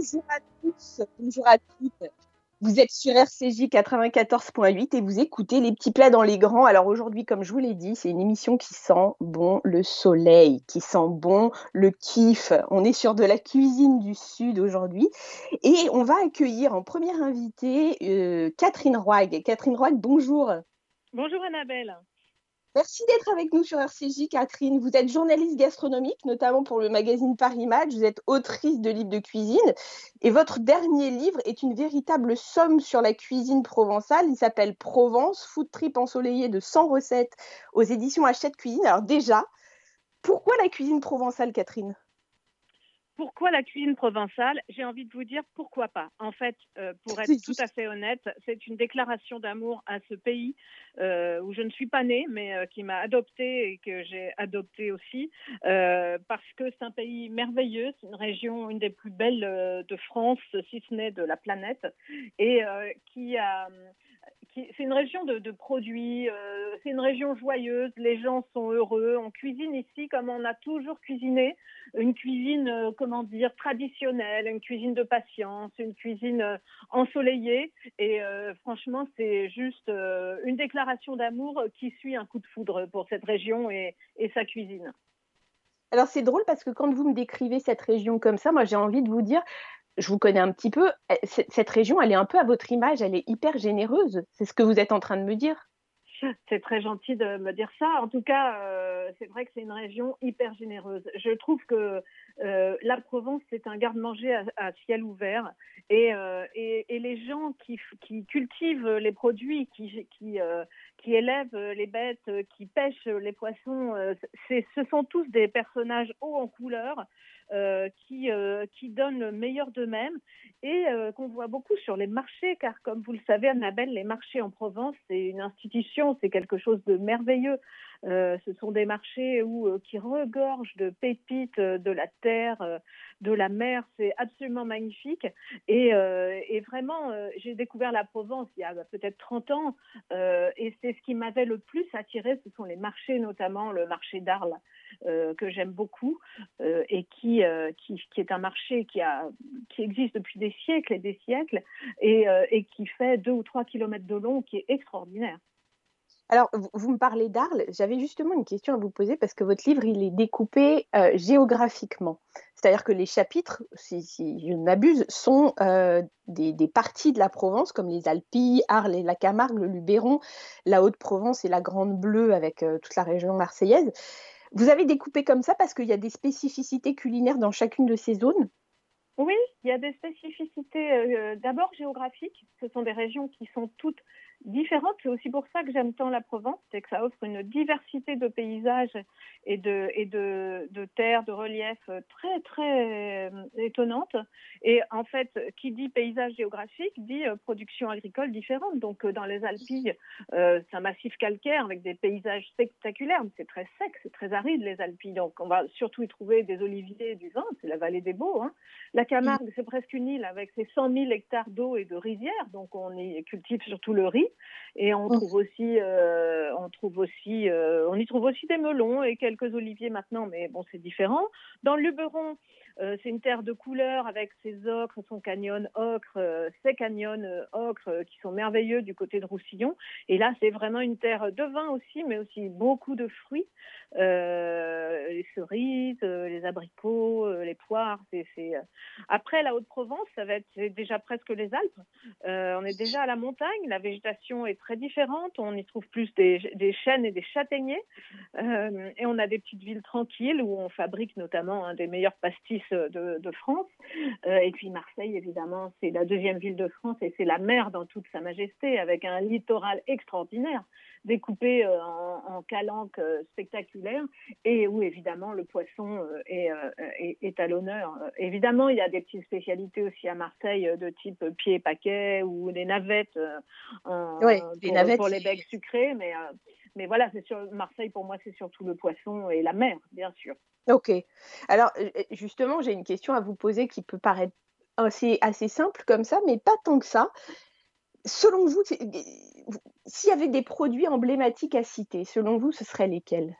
Bonjour à tous, bonjour à toutes. Vous êtes sur RCJ 94.8 et vous écoutez les petits plats dans les grands. Alors aujourd'hui, comme je vous l'ai dit, c'est une émission qui sent bon le soleil, qui sent bon le kiff. On est sur de la cuisine du Sud aujourd'hui et on va accueillir en première invitée euh, Catherine Roig. Catherine Roig, bonjour. Bonjour Annabelle. Merci d'être avec nous sur RCJ, Catherine. Vous êtes journaliste gastronomique, notamment pour le magazine Paris Match. Vous êtes autrice de livres de cuisine. Et votre dernier livre est une véritable somme sur la cuisine provençale. Il s'appelle Provence, food trip ensoleillé de 100 recettes aux éditions Hachette Cuisine. Alors déjà, pourquoi la cuisine provençale, Catherine? Pourquoi la cuisine provençale J'ai envie de vous dire pourquoi pas. En fait, euh, pour être tout à fait honnête, c'est une déclaration d'amour à ce pays euh, où je ne suis pas née, mais euh, qui m'a adoptée et que j'ai adopté aussi, parce que c'est un pays merveilleux, c'est une région, une des plus belles de France, si ce n'est de la planète, et qui a c'est une région de, produits, euh, c'est une région joyeuse, les gens sont heureux, on cuisine ici comme on a toujours cuisiné, une cuisine, euh, comment dire, traditionnelle, une cuisine de patience, une cuisine euh, ensoleillée, et franchement, c'est juste une déclaration d'amour qui suit un coup de foudre pour cette région et sa cuisine. Alors c'est drôle parce que quand vous me décrivez cette région comme ça, moi j'ai envie de vous dire, je vous connais un petit peu, eh, cette région, elle est un peu à votre image, elle est hyper généreuse. C'est ce que vous êtes en train de me dire c'est très gentil de me dire ça. En tout cas, euh, c'est vrai que c'est une région hyper généreuse. Je trouve que euh, la Provence, c'est un garde-manger à, ciel ouvert. Euh, et, les gens qui, cultivent les produits, qui, élèvent les bêtes, qui pêchent les poissons, ce sont tous des personnages hauts en couleur. Qui, qui donnent le meilleur d'eux-mêmes et qu'on voit beaucoup sur les marchés, car comme vous le savez, Annabelle, les marchés en Provence, c'est une institution, c'est quelque chose de merveilleux. Euh, ce sont des marchés où, euh, qui regorgent de pépites euh, de la terre, de la mer. C'est absolument magnifique. Et, vraiment, j'ai découvert la Provence il y a peut-être 30 ans. et c'est ce qui m'avait le plus attiré. Ce sont les marchés, notamment le marché d'Arles, que j'aime beaucoup et qui, qui, qui, est un marché qui, a, qui existe depuis des siècles et des siècles et, et qui fait deux ou trois kilomètres de long, qui est extraordinaire. Alors, vous, me parlez d'Arles. J'avais justement une question à vous poser parce que votre livre, il est découpé euh, géographiquement. C'est-à-dire que les chapitres, si, je ne m'abuse, sont euh, des, parties de la Provence, comme les Alpilles, Arles et la Camargue, le Luberon, la Haute-Provence et la Grande Bleue avec euh, toute la région marseillaise. Vous avez découpé comme ça parce qu'il y a des spécificités culinaires dans chacune de ces zones? Oui, il y a des spécificités d'abord géographiques. Ce sont des régions qui sont toutes différente. C'est aussi pour ça que j'aime tant la Provence, c'est que ça offre une diversité de paysages et de, et de, de terres, de reliefs très, très euh, étonnantes. Et en fait, qui dit paysage géographique dit euh, production agricole différente. Donc, euh, dans les Alpilles, c'est un massif calcaire avec des paysages spectaculaires. C'est très sec, c'est très aride, les Alpilles. Donc, on va surtout y trouver des oliviers du vin. C'est la vallée des Beaux. Hein. La Camargue, c'est presque une île avec ses 100 000 hectares d'eau et de rizières. Donc, on y cultive surtout le riz. Et on trouve aussi, euh, on trouve aussi, euh, on y trouve aussi des melons et quelques oliviers maintenant, mais bon, c'est différent. Dans le Luberon, euh, c'est une terre de couleur avec ses ocres, son canyon ocre, ses canyons ocre qui sont merveilleux du côté de Roussillon. Et là, c'est vraiment une terre de vin aussi, mais aussi beaucoup de fruits, les cerises, les abricots, les poires. C'est, Après, la Haute-Provence, ça va être déjà presque les Alpes. on est déjà à la montagne, la végétation est très différente. On y trouve plus des, chênes et des châtaigniers. Euh, et on a des petites villes tranquilles où on fabrique notamment un des meilleurs pastis de, France. Euh, et puis Marseille, évidemment, c'est la deuxième ville de France et c'est la mer dans toute sa majesté avec un littoral extraordinaire découpé euh, en, calanques spectaculaires et où évidemment le poisson est, est, à l'honneur. Évidemment, il y a des petites spécialités aussi à Marseille de type pied paquet ou des navettes en, pour, les becs sucrés, mais, euh, mais voilà, c'est sur Marseille pour moi, c'est surtout le poisson et la mer, bien sûr. Ok. Alors euh, euh, justement, j'ai une question à vous poser qui peut paraître assez, assez simple comme ça, mais pas tant que ça. Selon vous, s'il y avait des produits emblématiques à citer, selon vous, ce seraient lesquels?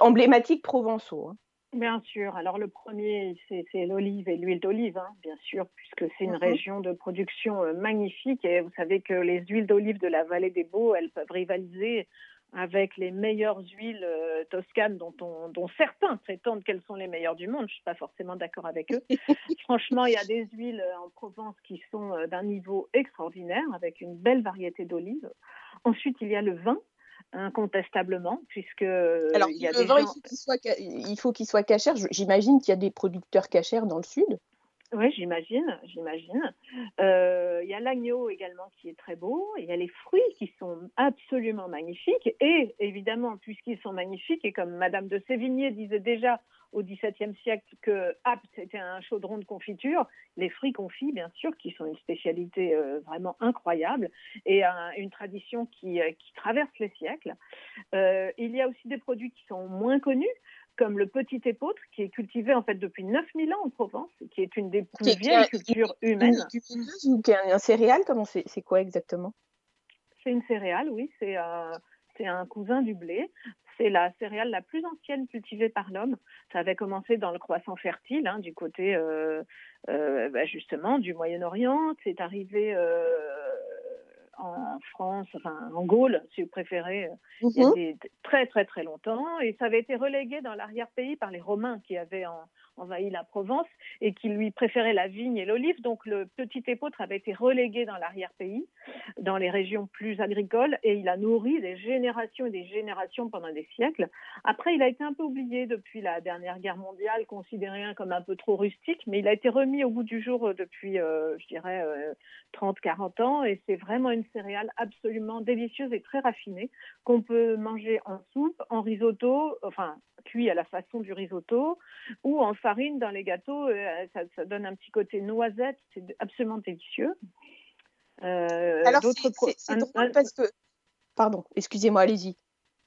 Emblématiques provençaux. Hein. Bien sûr. Alors le premier, c'est l'olive et l'huile d'olive, hein, bien sûr, puisque c'est une mhm. région de production euh, magnifique. Et vous savez que les huiles d'olive de la vallée des Beaux, elles peuvent rivaliser avec les meilleures huiles euh, toscanes dont, dont certains prétendent qu'elles sont les meilleures du monde. Je ne suis pas forcément d'accord avec eux. Franchement, il y a des huiles en Provence qui sont euh, d'un niveau extraordinaire, avec une belle variété d'olives. Ensuite, il y a le vin incontestablement, puisque Alors, il y a le vin, il faut qu'il soit, cachère. J'imagine qu'il y a des producteurs cachères dans le sud. Oui, j'imagine, j'imagine. Euh, il y a l'agneau également qui est très beau. Il y a les fruits qui sont absolument magnifiques. Et évidemment, puisqu'ils sont magnifiques, et comme Madame de Sévigné disait déjà au XVIIe siècle que Apt était un chaudron de confiture, les fruits confits, bien sûr, qui sont une spécialité euh, vraiment incroyable et une tradition qui, euh, qui, traverse les siècles. Il y a aussi des produits qui sont moins connus, comme le petit épeautre, qui est cultivé en fait depuis 9000 ans en Provence, qui est une des plus vieilles cultures humaines. Ou qui est un, céréal, comment c'est quoi exactement? C'est une céréale, oui, c'est c'est un cousin du blé. C'est la céréale la plus ancienne cultivée par l'homme. Ça avait commencé dans le croissant fertile, hein, du côté euh, euh, bah, justement du Moyen-Orient. C'est arrivé euh, en France, enfin en Gaule, si vous préférez, il y a mhm. des, très très très longtemps. Et ça avait été relégué dans l'arrière-pays par les Romains qui avaient en, envahi la Provence et qui lui préférait la vigne et l'olive. Donc le petit épeautre avait été relégué dans l'arrière-pays, dans les régions plus agricoles, et il a nourri des générations et des générations pendant des siècles. Après, il a été un peu oublié depuis la dernière guerre mondiale, considéré comme un peu trop rustique, mais il a été remis au bout du jour euh, depuis, euh, je dirais, 30-40 euh, ans, et c'est vraiment une céréale absolument délicieuse et très raffinée qu'on peut manger en soupe, en risotto, enfin cuit à la façon du risotto, ou en farine dans les gâteaux. Euh, ça, donne un petit côté noisette, c'est absolument délicieux. Euh, Alors, c'est drôle parce que. Pardon, excusez-moi, allez-y.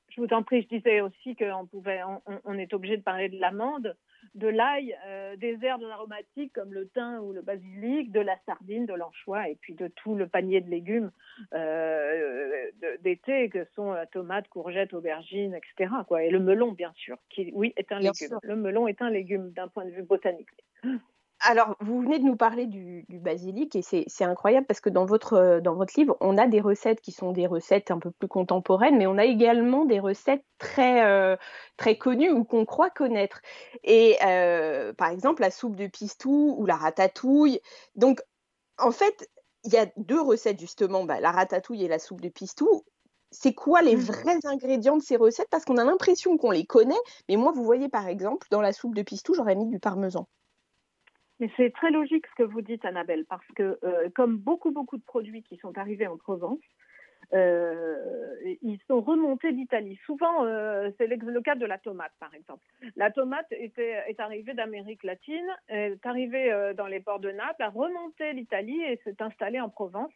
Je vous en prie, je disais aussi qu'on pouvait, on, est obligé de parler de l'amande de l'ail, euh, des herbes aromatiques comme le thym ou le basilic, de la sardine, de l'anchois et puis de tout le panier de légumes euh, d'été que sont la tomate, courgette, aubergine, etc. Quoi. Et le melon, bien sûr, qui, oui, est un légume. Le melon est un légume d'un point de vue botanique. Alors, vous venez de nous parler du, basilic et c'est incroyable parce que dans votre, euh, dans votre livre, on a des recettes qui sont des recettes un peu plus contemporaines, mais on a également des recettes très, euh, très connues ou qu'on croit connaître. Et euh, par exemple, la soupe de pistou ou la ratatouille. Donc, en fait, il y a deux recettes justement, bah, la ratatouille et la soupe de pistou. C'est quoi les mmh. vrais ingrédients de ces recettes? Parce qu'on a l'impression qu'on les connaît, mais moi, vous voyez par exemple, dans la soupe de pistou, j'aurais mis du parmesan. Mais c'est très logique ce que vous dites, Annabelle, parce que euh, comme beaucoup, beaucoup de produits qui sont arrivés en Provence, euh, ils sont remontés d'Italie. Souvent, euh, c'est le cas de la tomate, par exemple. La tomate était, est arrivée d'Amérique latine, est arrivée dans les ports de Naples, a remonté l'Italie et s'est installée en Provence.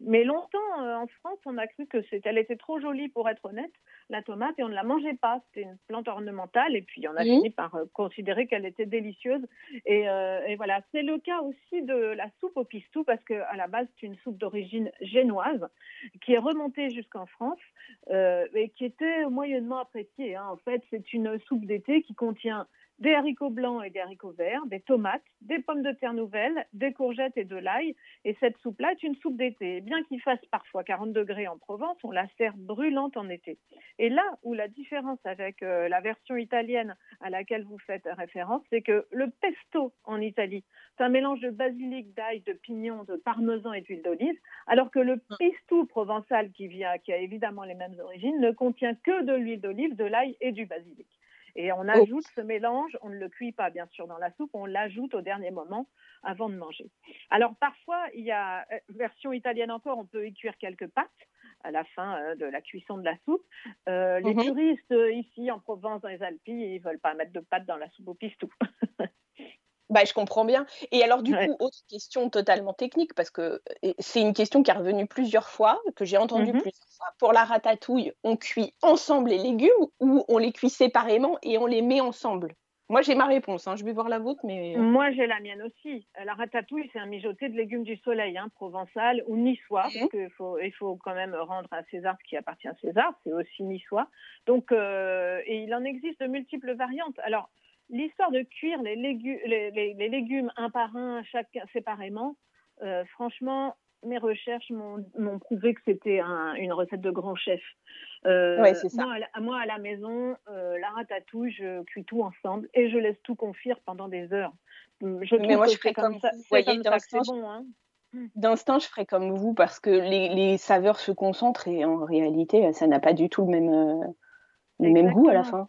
Mais longtemps, euh, en France, on a cru que c'était, elle était trop jolie pour être honnête, la tomate, et on ne la mangeait pas. C'était une plante ornementale, et puis on a fini par euh, considérer qu'elle était délicieuse. Euh, et, voilà, c'est le cas aussi de la soupe au pistou, parce qu'à la base, c'est une soupe d'origine génoise qui est remontée jusqu'en France et qui était moyennement appréciée. Hein. En fait, c'est une soupe d'été qui contient des haricots blancs et des haricots verts, des tomates, des pommes de terre nouvelles, des courgettes et de l'ail. Et cette soupe-là est une soupe d'été. Bien qu'il fasse parfois 40 degrés en Provence, on la sert brûlante en été. Et là où la différence avec euh, la version italienne à laquelle vous faites référence, c'est que le pesto en Italie, c'est un mélange de basilic, d'ail, de pignon, de parmesan et d'huile d'olive, alors que le pistou provençal, qui, vient, qui a évidemment les mêmes origines, ne contient que de l'huile d'olive, de l'ail et du basilic. Et on oh. ajoute ce mélange, on ne le cuit pas bien sûr dans la soupe, on l'ajoute au dernier moment avant de manger. Alors parfois, il y a, euh, version italienne encore, on peut y cuire quelques pâtes à la fin euh, de la cuisson de la soupe. Euh, les touristes mhm. ici en Provence, dans les Alpes, ils veulent pas mettre de pâtes dans la soupe au pistou. Bah, je comprends bien. Et alors, du coup, autre question totalement technique, parce que c'est une question qui est revenue plusieurs fois, que j'ai entendue mmh plusieurs fois. Pour la ratatouille, on cuit ensemble les légumes ou on les cuit séparément et on les met ensemble? Moi, j'ai ma réponse. Hein. Je vais voir la vôtre, mais. Euh Moi, j'ai la mienne aussi. La ratatouille, c'est un mijoté de légumes du soleil, hein, provençal ou niçois, mmh parce qu'il faut, il faut quand même rendre à César ce qui appartient à César. C'est aussi niçois. Donc, euh, et il en existe de multiples variantes. Alors, l'histoire de cuire les, les, légumes un par un, chacun séparément, euh, franchement, mes recherches m'ont prouvé que c'était une recette de grand chef. Euh, ça. Moi à, la, maison, euh, la ratatouille, je cuis tout ensemble et je laisse tout confire pendant des heures. Je Mais moi, je ferais comme, ça. Vous voyez, c'est bon. Hein. D'instinct, je ferais comme vous parce que les, saveurs se concentrent et en réalité, ça n'a pas du tout le même, le même goût à la fin.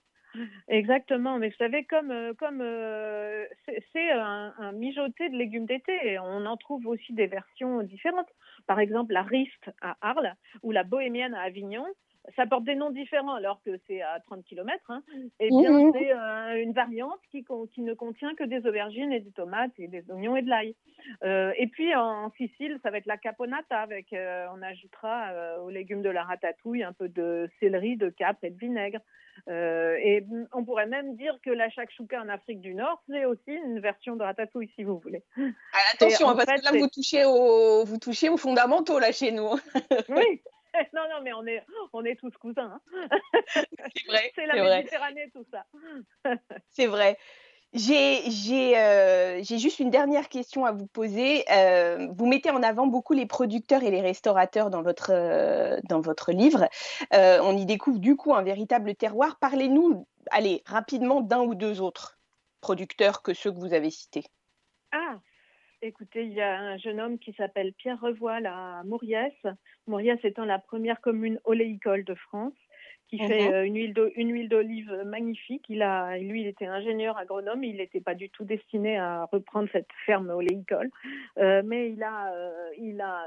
Exactement, mais vous savez, comme euh, euh, c'est un, mijoté de légumes d'été, on en trouve aussi des versions différentes. Par exemple, la riste à Arles ou la bohémienne à Avignon, ça porte des noms différents alors que c'est à 30 km. Hein. Et bien, mmh. c'est euh, une variante qui, qui, ne contient que des aubergines et des tomates et des oignons et de l'ail. Euh, et puis en, Sicile, ça va être la caponata avec, euh, on ajoutera aux légumes de la ratatouille un peu de céleri, de capre et de vinaigre. et on pourrait même dire que la shakshuka en Afrique du Nord, c'est aussi une version de ratatouille si vous voulez. Ah, attention, parce que là vous touchez, au, vous touchez aux fondamentaux là chez nous. oui. non, non, mais on est, on est tous cousins. Hein. C'est vrai. C'est la Méditerranée, tout ça. C'est vrai. J'ai euh, juste une dernière question à vous poser. Euh, vous mettez en avant beaucoup les producteurs et les restaurateurs dans votre, euh, dans votre livre. on y découvre du coup un véritable terroir. Parlez-nous, allez, rapidement d'un ou deux autres producteurs que ceux que vous avez cités. Ah, Écoutez, il y a un jeune homme qui s'appelle Pierre Revoil à Mauriès. Mauriès étant la première commune oléicole de France qui fait mhm. euh, une huile d'olive magnifique. Il a, lui, il était ingénieur agronome. Il n'était pas du tout destiné à reprendre cette ferme oléicole, euh, mais il a, euh, il a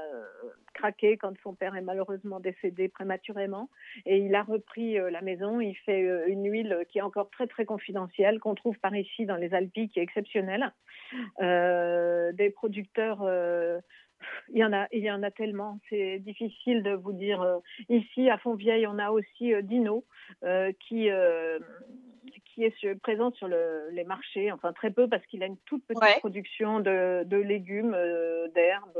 craqué quand son père est malheureusement décédé prématurément, et il a repris la maison. Il fait une huile qui est encore très très confidentielle qu'on trouve par ici dans les Alpes, qui est exceptionnelle. des producteurs il y en a, il y en a tellement. C'est difficile de vous dire. Euh, ici, à Fontvieille, on a aussi euh, Dino euh, qui qui est présent sur les marchés, enfin très peu parce qu'il a une toute petite production de, légumes, d'herbes,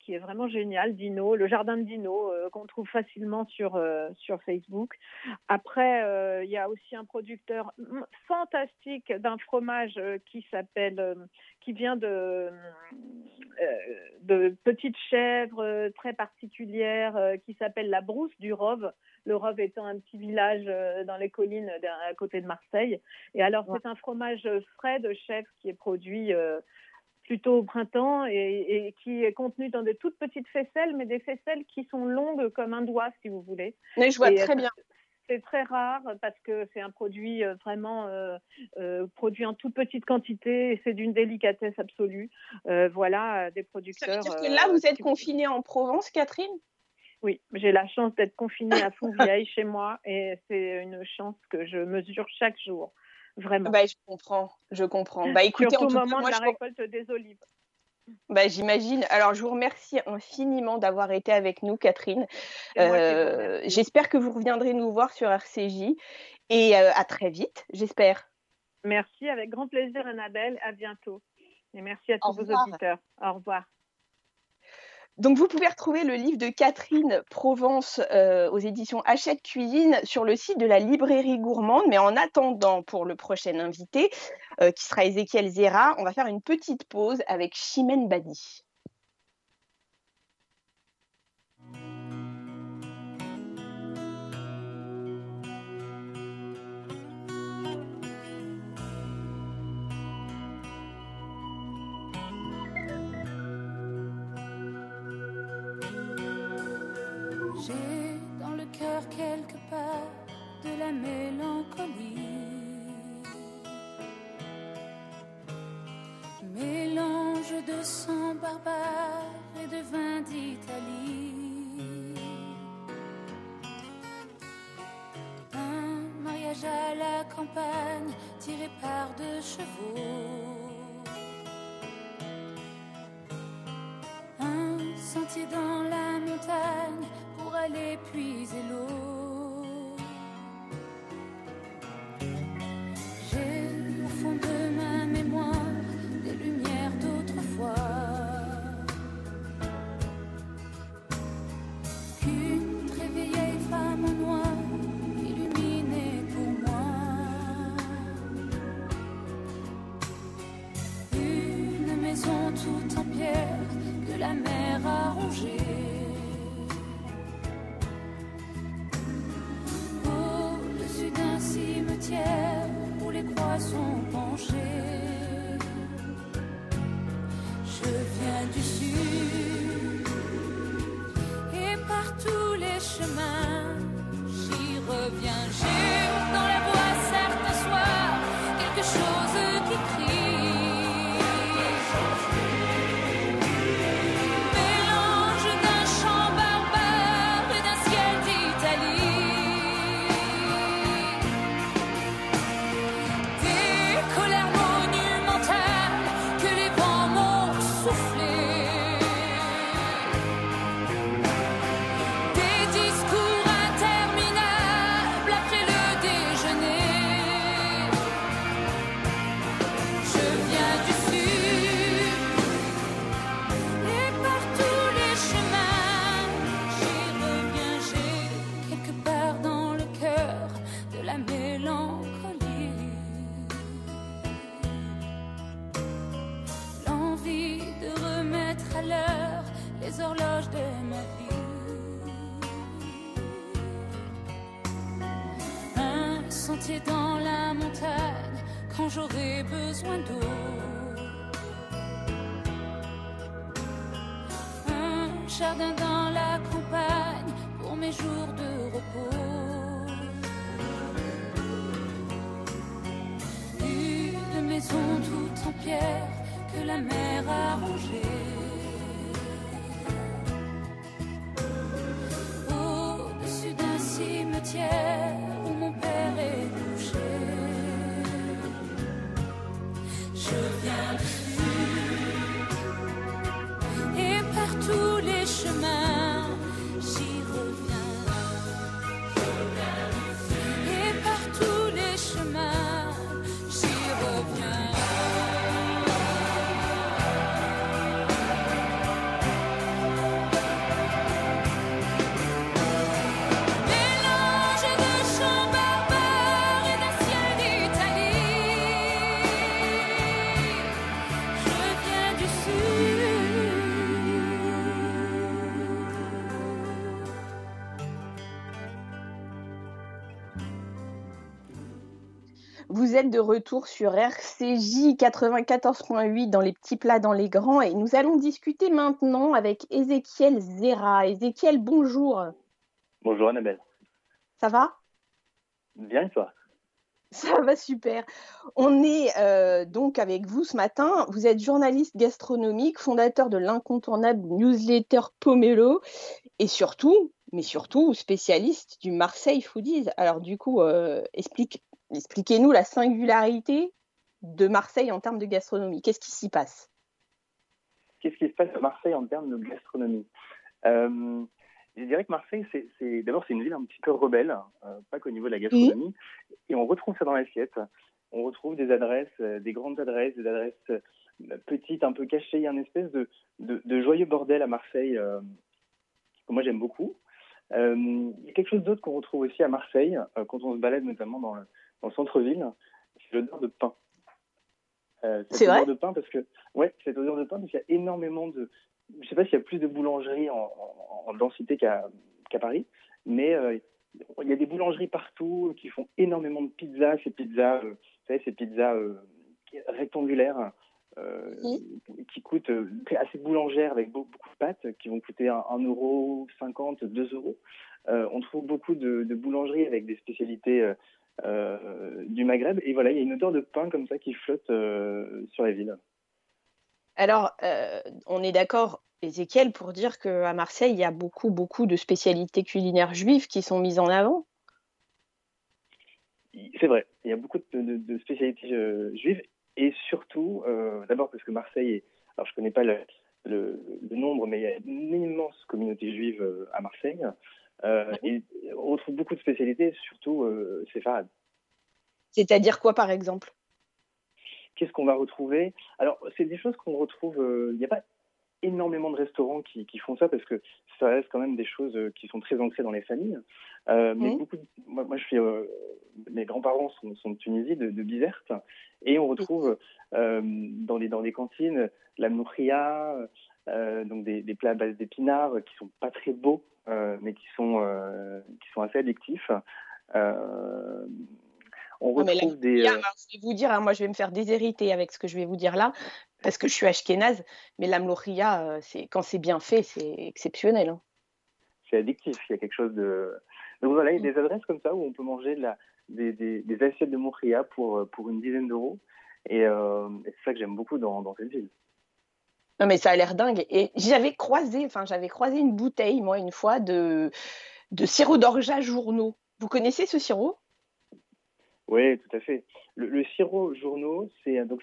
qui est vraiment génial. Dino, le jardin de Dino qu'on trouve facilement sur sur Facebook. Après, il y a aussi un producteur fantastique d'un fromage qui s'appelle qui vient de, euh, de petites chèvres euh, très particulières euh, qui s'appelle la brousse du Rove. Le Rove étant un petit village dans les collines à côté de Marseille. Et alors, c'est un fromage frais de chèvre qui est produit plutôt au printemps et, qui est contenu dans de toutes petites faisselles, mais des faisselles qui sont longues comme un doigt, si vous voulez. Mais je vois très bien. C'est très rare parce que c'est un produit euh, vraiment euh, euh, produit en toute petite quantité et c'est d'une délicatesse absolue. voilà, des producteurs. Ça veut dire que là, vous êtes confinée en Provence, Catherine? Oui, j'ai la chance d'être confinée à Fontvieille chez moi et c'est une chance que je mesure chaque jour. Vraiment. Bah, je comprends, je comprends. Bah, écoutez, Surtout au moment de la récolte des olives. Bah, J'imagine. Alors, je vous remercie infiniment d'avoir été avec nous, Catherine. Euh, j'espère que vous reviendrez nous voir sur RCJ et euh, à très vite, j'espère. Merci, avec grand plaisir, Annabelle. À bientôt. Et merci à tous vos auditeurs. Au revoir. Donc, vous pouvez retrouver le livre de Catherine Provence euh, aux éditions Hachette Cuisine sur le site de la librairie gourmande. Mais en attendant, pour le prochain invité, euh, qui sera Ezekiel Zera, on va faire une petite pause avec Chimène Badi. Mélancolie. Mélange de sang barbare et de vin d'Italie. Un mariage à la campagne tiré par deux chevaux. Un sentier dans la montagne aller puiser l'eau. Sentier dans la montagne quand j'aurai besoin d'eau. Un jardin dans la campagne pour mes jours de repos. Une maison toute en pierre que la mer a rongée. Au-dessus d'un cimetière Vous êtes de retour sur RCJ 94.8 dans les petits plats dans les grands et nous allons discuter maintenant avec Ézéchiel Zera. Ézéchiel, bonjour. Bonjour Annabelle. Ça va? Bien et toi? Ça va super. On est euh, donc avec vous ce matin. Vous êtes journaliste gastronomique, fondateur de l'incontournable newsletter Pomelo et surtout, mais surtout spécialiste du Marseille Foodies. Alors du coup, euh, explique, expliquez-nous la singularité de Marseille en termes de gastronomie. Qu'est-ce qui s'y passe? Qu'est-ce qui se passe à Marseille en termes de gastronomie? Euh, Je dirais que Marseille, c'est, d'abord, c'est une ville un petit peu rebelle, euh, pas qu'au niveau de la gastronomie. Et on retrouve ça dans l'assiette. On retrouve des adresses, euh, des grandes adresses, des adresses petites, un peu cachées. Il y a une espèce de, de, de joyeux bordel à Marseille que moi j'aime beaucoup. Il y a quelque chose d'autre qu'on retrouve aussi à Marseille, quand on se balade notamment dans le, le centre-ville, c'est l'odeur de pain. Euh, C'est vrai odeur de pain parce que ouais, cette odeur de pain parce qu'il y a énormément de je sais pas s'il y a plus de boulangeries en, en- en densité qu'à Paris, mais euh, il y a des boulangeries partout qui font énormément de pizzas, ces pizzas, euh, vous savez, ces pizzas euh, rectangulaires qui coûtent assez boulangères avec beaucoup, beaucoup de pâtes, qui vont coûter 1 euro, 50, 2 euros. On trouve beaucoup de, de boulangeries avec des spécialités du Maghreb, et voilà, il y a une odeur de pain comme ça qui flotte euh, sur la ville. Alors, euh, on est d'accord, Ézéchiel, pour dire qu'à Marseille, il y a beaucoup, beaucoup de spécialités culinaires juives qui sont mises en avant. C'est vrai, il y a beaucoup de, de- de spécialités euh, juives et surtout, euh, d'abord parce que Marseille, est, alors je connais pas le, le- le nombre, mais il y a une immense communauté juive euh, à Marseille. Euh, et on retrouve beaucoup de spécialités, surtout euh, séfarades. C'est-à-dire quoi, par exemple? Qu'est-ce qu'on va retrouver? Alors, c'est des choses qu'on retrouve. euh, Il n'y a pas énormément de restaurants qui, qui font ça parce que ça reste quand même des choses euh, qui sont très ancrées dans les familles. Euh, mais beaucoup, de- moi, moi, je suis, euh, mes grands-parents sont, sont de Tunisie, de, de Bizerte, et on retrouve euh, dans les dans les cantines la mouria, euh, donc des, des plats à base d'épinards qui sont pas très beaux, euh, mais qui sont euh, qui sont assez addictifs. Euh, on retrouve des. Euh, je vais vous dire, hein, moi je vais me faire déshériter avec ce que je vais vous dire là, parce que je suis ashkénaze, mais euh, c'est quand c'est bien fait, c'est exceptionnel. Hein. C'est addictif, il y a quelque chose de. Donc voilà, il y a mm. des adresses comme ça où on peut manger de la, des, des, assiettes de moria pour, euh, pour une dizaine d'euros. Et, c'est ça que j'aime beaucoup dans, dans cette ville. Non mais ça a l'air dingue. Et j'avais croisé, enfin j'avais croisé une bouteille moi une fois de de sirop d'orgeat journaux. Vous connaissez ce sirop? Oui, tout à fait. Le, sirop journaux, c'est donc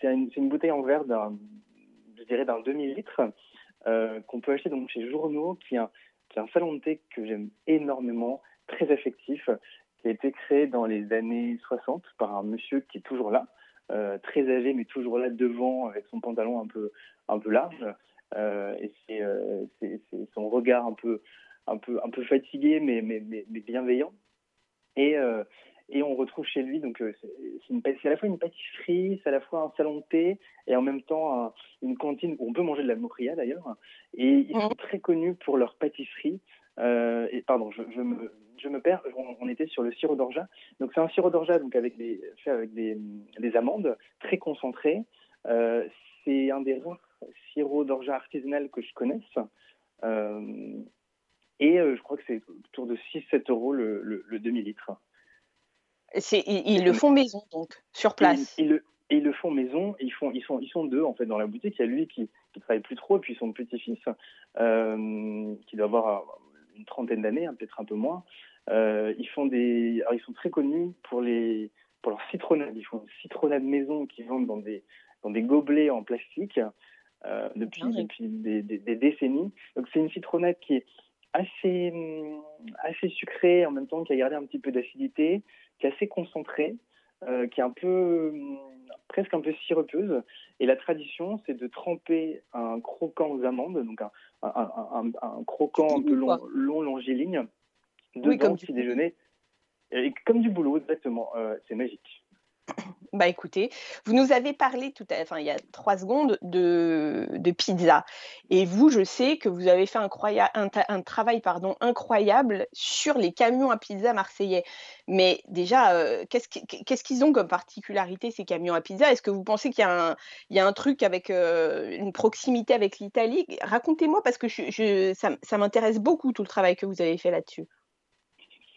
c'est une, bouteille en verre d'un, je dirais d'un demi-litre euh, qu'on peut acheter donc chez Journaux, qui est, un, qui est un salon de thé que j'aime énormément, très affectif, qui a été créé dans les années 60 par un monsieur qui est toujours là, euh, très âgé mais toujours là devant avec son pantalon un peu un peu large euh, et c'est son regard un peu un peu, un peu fatigué, mais, mais, mais, bienveillant. Et, euh, et on retrouve chez lui, donc euh, c'est à la fois une pâtisserie, c'est à la fois un salon de thé, et en même temps une cantine où on peut manger de la moqueria d'ailleurs. Et ils sont très connus pour leur pâtisserie. Euh, et pardon, je, je, me, je me perds. On, était sur le sirop d'orgeat. Donc c'est un sirop d'orgeat donc avec des, fait avec des, des amandes très concentrées. c'est un des rares sirops d'orgeat artisanal que je connaisse. Et euh, je crois que c'est autour de 6-7 euros le, le, demi-litre. Ils, le font maison, donc, sur place ils, le, ils, le, font maison, ils, font, ils, sont, ils sont deux en fait dans la boutique. Il y a lui qui ne travaille plus trop, et puis son petit-fils, euh, qui doit avoir une trentaine d'années, hein, peut-être un peu moins. Euh, ils, font des, alors, ils sont très connus pour, les, pour leur citronnade. Ils font une citronnade maison qu'ils vendent dans des, dans des gobelets en plastique depuis, ah depuis des, des, des, décennies. Donc c'est une citronnade qui est assez, hum, assez sucré en même temps qui a gardé un petit peu d'acidité, qui est assez concentré, euh, qui est un peu hum, presque un peu sirupeuse. Et la tradition, c'est de tremper un croquant aux amandes, donc un, un, un, croquant un peu long, long longiligne, dedans oui, comme petit déjeuner. Et comme du boulot, exactement. Euh, c'est magique. Bah écoutez, vous nous avez parlé tout à, enfin, il y a trois secondes de, de, pizza. Et vous, je sais que vous avez fait un, travail pardon, incroyable sur les camions à pizza marseillais. Mais déjà, euh, qu'est-ce qu'ils ont comme particularité, ces camions à pizza? Est-ce que vous pensez qu'il y, a un truc avec euh, une proximité avec l'Italie? Racontez-moi, parce que ça m'intéresse beaucoup tout le travail que vous avez fait là-dessus.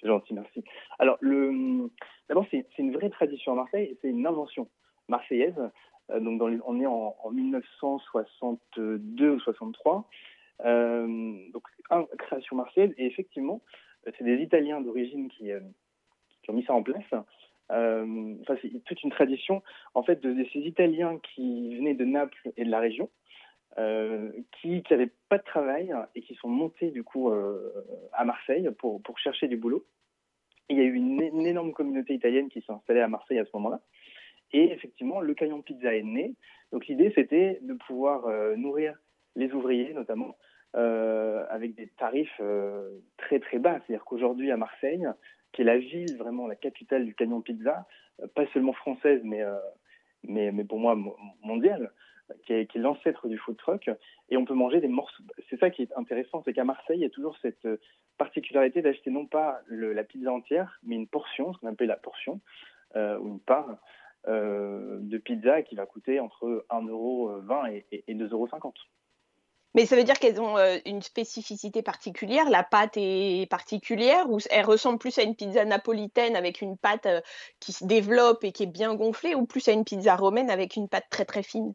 C'est gentil, merci. Alors, D'abord, c'est une vraie tradition à Marseille, c'est une invention marseillaise. Euh, donc, on est en, 1962 ou 63. Euh, donc, création marseillaise. Et effectivement, euh, c'est des Italiens d'origine qui, ont mis ça en place. enfin, c'est toute une tradition, en fait, de, ces Italiens qui venaient de Naples et de la région, qui n'avaient pas de travail et qui sont montés, du coup, à Marseille pour, chercher du boulot il y a eu une, énorme communauté italienne qui s'est installée à Marseille à ce moment-là. Et effectivement, le camion pizza est né. Donc l'idée, c'était de pouvoir euh, nourrir les ouvriers, notamment, euh, avec des tarifs euh, très très bas. C'est-à-dire qu'aujourd'hui, à Marseille, qui est la ville, vraiment la capitale du camion pizza, pas seulement française, mais, mais pour moi mondiale, qui est, l'ancêtre du food truck, et on peut manger des morceaux. C'est ça qui est intéressant, c'est qu'à Marseille, il y a toujours cette euh, particularité d'acheter non pas la pizza entière, mais une portion, ce qu'on appelle la portion, euh, ou une part euh, de pizza qui va coûter entre 1,20€ et, et 2,50€. Mais ça veut dire qu'elles ont une spécificité particulière? La pâte est particulière ou elle ressemble plus à une pizza napolitaine avec une pâte qui se développe et qui est bien gonflée ou plus à une pizza romaine avec une pâte très très fine?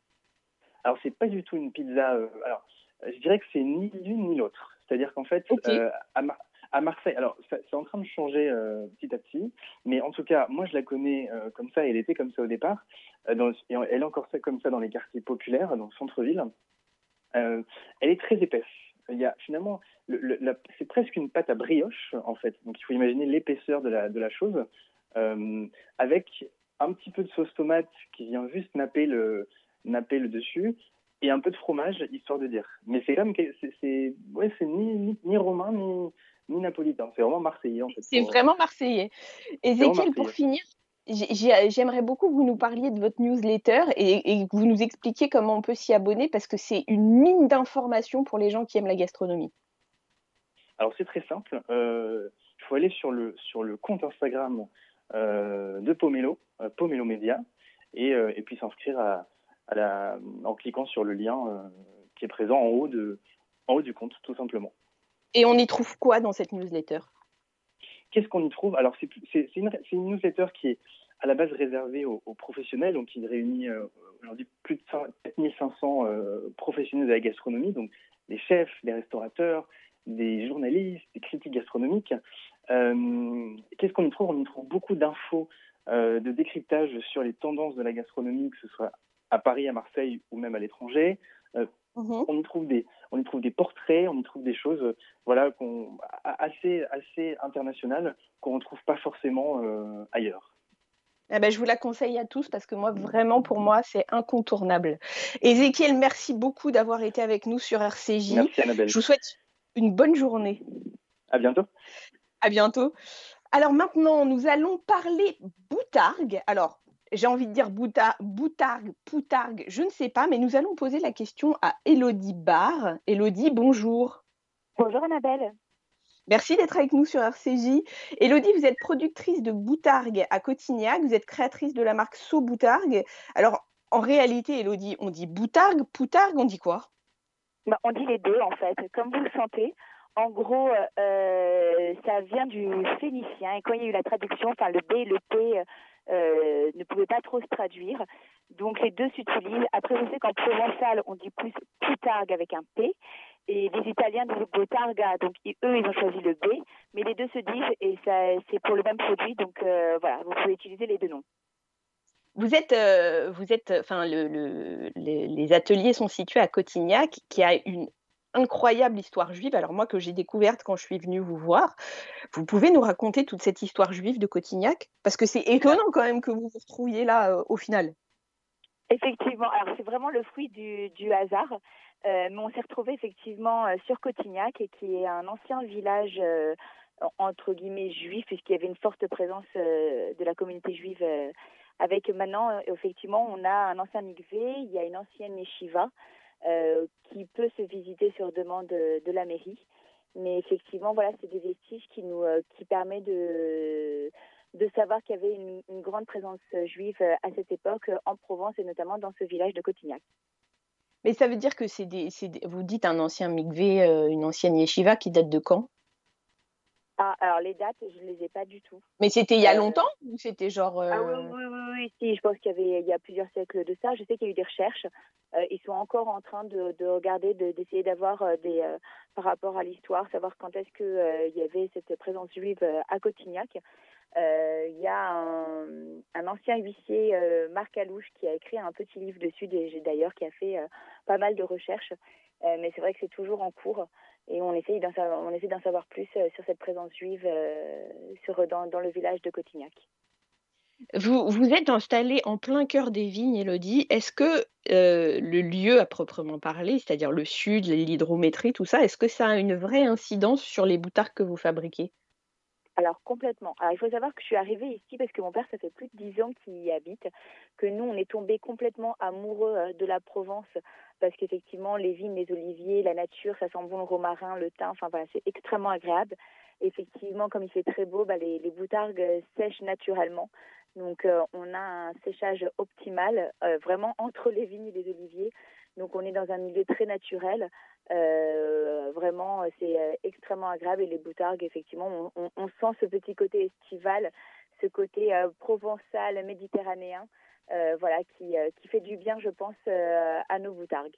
Alors, c'est pas du tout une pizza. Euh, alors, je dirais que c'est ni l'une ni l'autre. C'est-à-dire qu'en fait, euh, à, Marseille, alors c'est en train de changer euh, petit à petit, mais en tout cas, moi je la connais comme ça, et elle était comme ça au départ, dans, et elle est encore comme ça dans les quartiers populaires, dans le centre-ville. elle est très épaisse. Il y a finalement, c'est presque une pâte à brioche en fait. Donc il faut imaginer l'épaisseur de la, de la chose, avec un petit peu de sauce tomate qui vient juste napper le, napper le dessus et un peu de fromage, histoire de dire. Mais c'est comme c'est ouais, c'est ni, ni, romain ni, ni napolitain, c'est vraiment marseillais en fait. C'est vraiment marseillais. Ezekiel, pour finir, j'aimerais beaucoup que vous nous parliez de votre newsletter et, que vous nous expliquiez comment on peut s'y abonner parce que c'est une mine d'informations pour les gens qui aiment la gastronomie. Alors c'est très simple. Euh, il faut aller sur le, sur le compte Instagram de Pomelo, Pomelo Média, et, et puis s'inscrire à, la, en cliquant sur le lien qui est présent en haut, de, en haut du compte, tout simplement. Et on y trouve quoi dans cette newsletter? Qu'est-ce qu'on y trouve? Alors, c'est une, une, newsletter qui est à la base réservée aux, professionnels, donc qui réunit euh, aujourd'hui plus de 4500 euh, professionnels de la gastronomie, donc des chefs, des restaurateurs, des journalistes, des critiques gastronomiques. Euh, qu'est-ce qu'on y trouve? On y trouve beaucoup d'infos, de décryptage sur les tendances de la gastronomie, que ce soit à Paris, à Marseille ou même à l'étranger. Mhm. On y trouve des, on y trouve des portraits, on y trouve des choses, euh, voilà, qu'on, assez, assez internationales qu'on ne trouve pas forcément euh, ailleurs. Eh ben, je vous la conseille à tous parce que moi, vraiment, pour moi, c'est incontournable. Ézéchiel, merci beaucoup d'avoir été avec nous sur RCJ. Merci Annabelle. Je vous souhaite une bonne journée. À bientôt. À bientôt. Alors maintenant, nous allons parler boutargue. Alors, j'ai envie de dire boutargue, poutargue, je ne sais pas, mais nous allons poser la question à Elodie Barr. Elodie, bonjour. Bonjour Annabelle. Merci d'être avec nous sur RCJ. Elodie, vous êtes productrice de Boutargue à Cotignac, vous êtes créatrice de la marque So Boutargue. Alors, en réalité, Elodie, on dit Boutargue, Poutargue, on dit quoi? Bah, On dit les deux en fait, comme vous le sentez. En gros, euh, ça vient du phénicien. Et quand il y a eu la traduction, enfin le B le P euh, ne pouvaient pas trop se traduire. Donc les deux s'utilisent. Après, je sais qu'en provençal, on dit plus poutargue avec un P. Et les Italiens disent botarga, donc eux, ils ont choisi le B. Mais les deux se disent et c'est pour le même produit. Donc euh, voilà, vous pouvez utiliser les deux noms. Vous êtes, euh, vous êtes, enfin, le, les, ateliers sont situés à Cotignac, qui a une incroyable histoire juive. Alors moi que j'ai découverte quand je suis venue vous voir, vous pouvez nous raconter toute cette histoire juive de Cotignac? Parce que c'est étonnant quand même que vous vous retrouviez là euh, au final. Effectivement, alors c'est vraiment le fruit du, hasard. Euh, mais on s'est retrouvé effectivement euh, sur Cotignac, qui est un ancien village entre guillemets juif, puisqu'il y avait une forte présence de la communauté juive. avec maintenant, effectivement, on a un ancien mikvé, il y a une ancienne yeshiva, qui peut se visiter sur demande de, la mairie. Mais effectivement, voilà, c'est des vestiges qui nous euh, qui permet de de savoir qu'il y avait une, grande présence juive euh, à cette époque en Provence et notamment dans ce village de Cotignac. Mais ça veut dire que c'est des, vous dites un ancien mikvé, une ancienne yeshiva qui date de quand? Ah, alors les dates, je ne les ai pas du tout. Mais c'était il y a longtemps ou c'était genre. Ah oui, oui, oui, oui, si, je pense qu'il y avait il y a plusieurs siècles de ça. Je sais qu'il y a eu des recherches. Euh, ils sont encore en train de, de regarder, d'essayer d'avoir euh, des, euh, par rapport à l'histoire, savoir quand est-ce qu'il y avait cette présence juive à Cotignac. Il y a un, un ancien huissier, Marc Alouche, qui a écrit un petit livre dessus, d'ailleurs, qui a fait pas mal de recherches. mais c'est vrai que c'est toujours en cours et on essaie d'en savoir, essaie d'en savoir plus sur cette présence juive dans, dans le village de Cotignac. Vous, vous êtes installé en plein cœur des vignes, Elodie. Est-ce que euh, le lieu à proprement parler, c'est-à-dire le sud, l'hydrométrie, tout ça, est-ce que ça a une vraie incidence sur les boutards que vous fabriquez? Alors complètement. Alors il faut savoir que je suis arrivée ici parce que mon père, ça fait plus de dix ans qu'il y habite, que nous, on est tombés complètement amoureux euh, de la Provence parce qu'effectivement, les vignes, les oliviers, la nature, ça sent bon le romarin, le thym, enfin voilà, c'est extrêmement agréable. Effectivement, comme il fait très beau, bah, les, boutargues euh, sèchent naturellement. Donc, euh, on a un séchage optimal, vraiment entre les vignes et les oliviers. Donc, on est dans un milieu très naturel. Euh, vraiment, c'est extrêmement agréable. Et les boutargues, effectivement, on, sent ce petit côté estival, ce côté provençal, méditerranéen, voilà, qui fait du bien, je pense, à nos boutargues.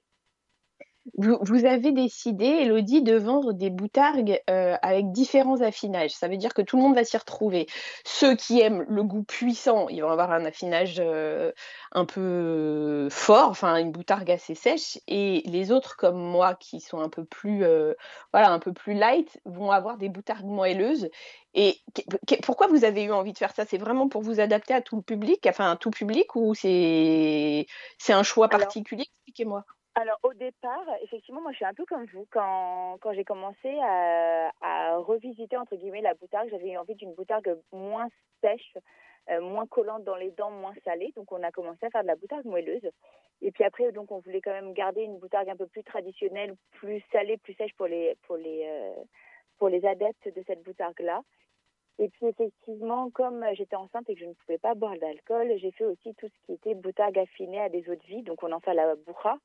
Vous, avez décidé, Elodie, de vendre des boutargues euh, avec différents affinages. Ça veut dire que tout le monde va s'y retrouver. Ceux qui aiment le goût puissant, ils vont avoir un affinage euh, un peu fort, enfin une boutargue assez sèche. Et les autres, comme moi, qui sont un peu plus, euh, voilà, un peu plus light, vont avoir des boutargues moelleuses. Et pourquoi vous avez eu envie de faire ça? C'est vraiment pour vous adapter à tout le public, enfin à tout public, ou c'est un choix particulier? Expliquez-moi. Alors au départ, effectivement, moi je suis un peu comme vous. Quand, quand j'ai commencé à, revisiter entre guillemets la boutargue, j'avais envie d'une boutargue moins sèche, euh, moins collante dans les dents, moins salée. Donc on a commencé à faire de la boutargue moelleuse. Et puis après, donc on voulait quand même garder une boutargue un peu plus traditionnelle, plus salée, plus sèche pour les pour les euh, pour les adeptes de cette boutargue là. Et puis effectivement, comme j'étais enceinte et que je ne pouvais pas boire d'alcool, j'ai fait aussi tout ce qui était boutargue affinée à des eaux de vie. Donc on en fait à la bourra,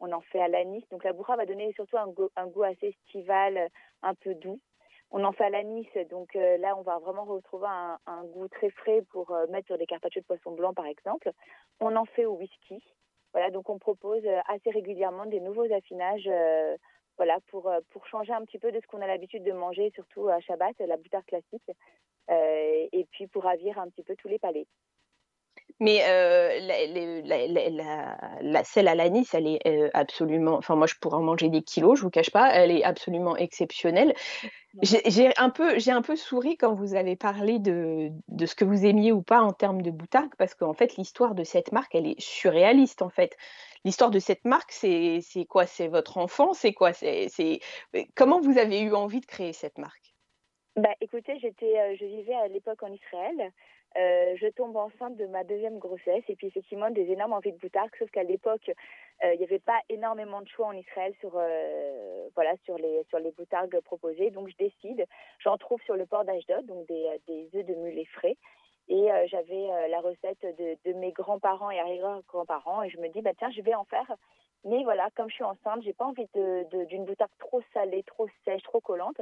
on en fait à l'anis. Donc la bourra va donner surtout un goût, assez estival, un peu doux. On en fait à l'anis, donc euh, là on va vraiment retrouver un, goût très frais pour euh, mettre sur des carpaccio de poisson blanc par exemple. On en fait au whisky. Voilà, donc on propose euh, assez régulièrement des nouveaux affinages euh, voilà, pour, euh, pour changer un petit peu de ce qu'on a l'habitude de manger, surtout à Shabbat, la boutarde classique, euh, et puis pour ravir un petit peu tous les palais. Mais euh, la, la, la, la, celle à l'anis, elle est euh, absolument. Enfin, moi, je pourrais en manger des kilos, je vous cache pas. Elle est absolument exceptionnelle. J'ai un peu, j'ai un peu souri quand vous avez parlé de, de ce que vous aimiez ou pas en termes de boutargue, parce qu'en fait, l'histoire de cette marque, elle est surréaliste en fait. L'histoire de cette marque, c'est quoi? C'est votre enfant? C'est quoi? C'est comment vous avez eu envie de créer cette marque? Bah, écoutez, j'étais, euh, je vivais à l'époque en Israël. Euh, je tombe enceinte de ma deuxième grossesse et puis effectivement des énormes envies de boutargue, sauf qu'à l'époque euh, il n'y avait pas énormément de choix en Israël sur euh, voilà sur les sur les boutargues proposées. Donc je décide, j'en trouve sur le port d'Ashdod, donc des des œufs de mulet frais. Et j'avais la recette de, mes grands-parents et arrière-grands-parents et je me dis bah tiens je vais en faire mais voilà, comme je suis enceinte, j'ai pas envie d'une boutargue trop salée, trop sèche, trop collante.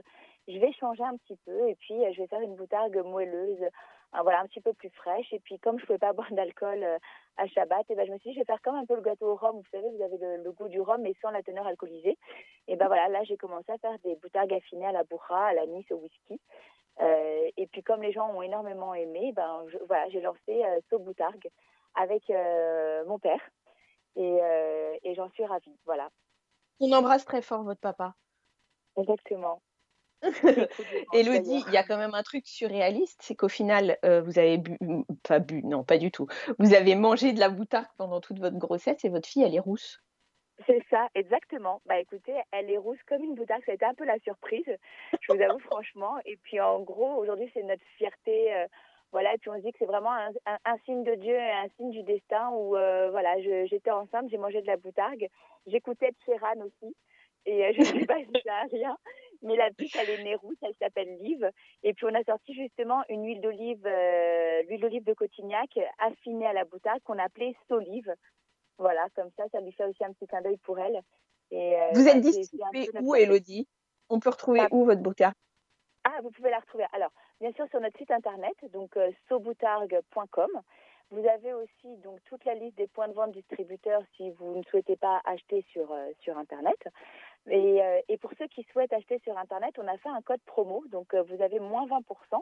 Je vais changer un petit peu et puis je vais faire une boutargue moelleuse, voilà, un petit peu plus fraîche. Et puis comme je pouvais pas boire d'alcool à Shabbat, et ben je me suis dit je vais faire comme un peu le gâteau au rhum. Vous savez, vous avez le, le goût du rhum mais sans la teneur alcoolisée. Et ben voilà, là j'ai commencé à faire des boutargues affinées à la bourra, à l'anis, au whisky. Euh, et puis comme les gens ont énormément aimé, ben je, voilà, j'ai lancé euh, So Boutargue avec euh, mon père et, euh, et j'en suis ravie. Voilà. On embrasse très fort votre papa. Exactement. Elodie, il y a quand même un truc surréaliste, c'est qu'au final, euh, vous avez bu, pas bu, non, pas du tout. Vous avez mangé de la boutargue pendant toute votre grossesse et votre fille, elle est rousse. C'est ça, exactement. Bah écoutez, elle est rousse comme une boutargue, ça a été un peu la surprise, je vous avoue franchement. Et puis en gros, aujourd'hui, c'est notre fierté. Euh, voilà, et puis on se dit que c'est vraiment un, un, un, signe de Dieu, un signe du destin où euh, voilà, j'étais enceinte, j'ai mangé de la boutargue, j'écoutais Tcheran aussi, et euh, je ne sais pas si ça a rien, mais la petite elle est née rousse, elle s'appelle Liv, et puis on a sorti justement une huile d'olive, euh, l'huile d'olive de Cotignac affinée à la boutargue qu'on appelait Solive. Voilà, comme ça, ça lui fait aussi un petit clin d'œil pour elle. Et, euh, Vous êtes distribuée où, Elodie On peut retrouver ah, où votre boutargue Ah, vous pouvez la retrouver. Alors, bien sûr sur notre site internet, donc euh, soboutargue.com. Vous avez aussi donc toute la liste des points de vente distributeurs si vous ne souhaitez pas acheter sur euh, sur internet. Et, euh, et, pour ceux qui souhaitent acheter sur internet, on a fait un code promo, donc euh, vous avez moins 20%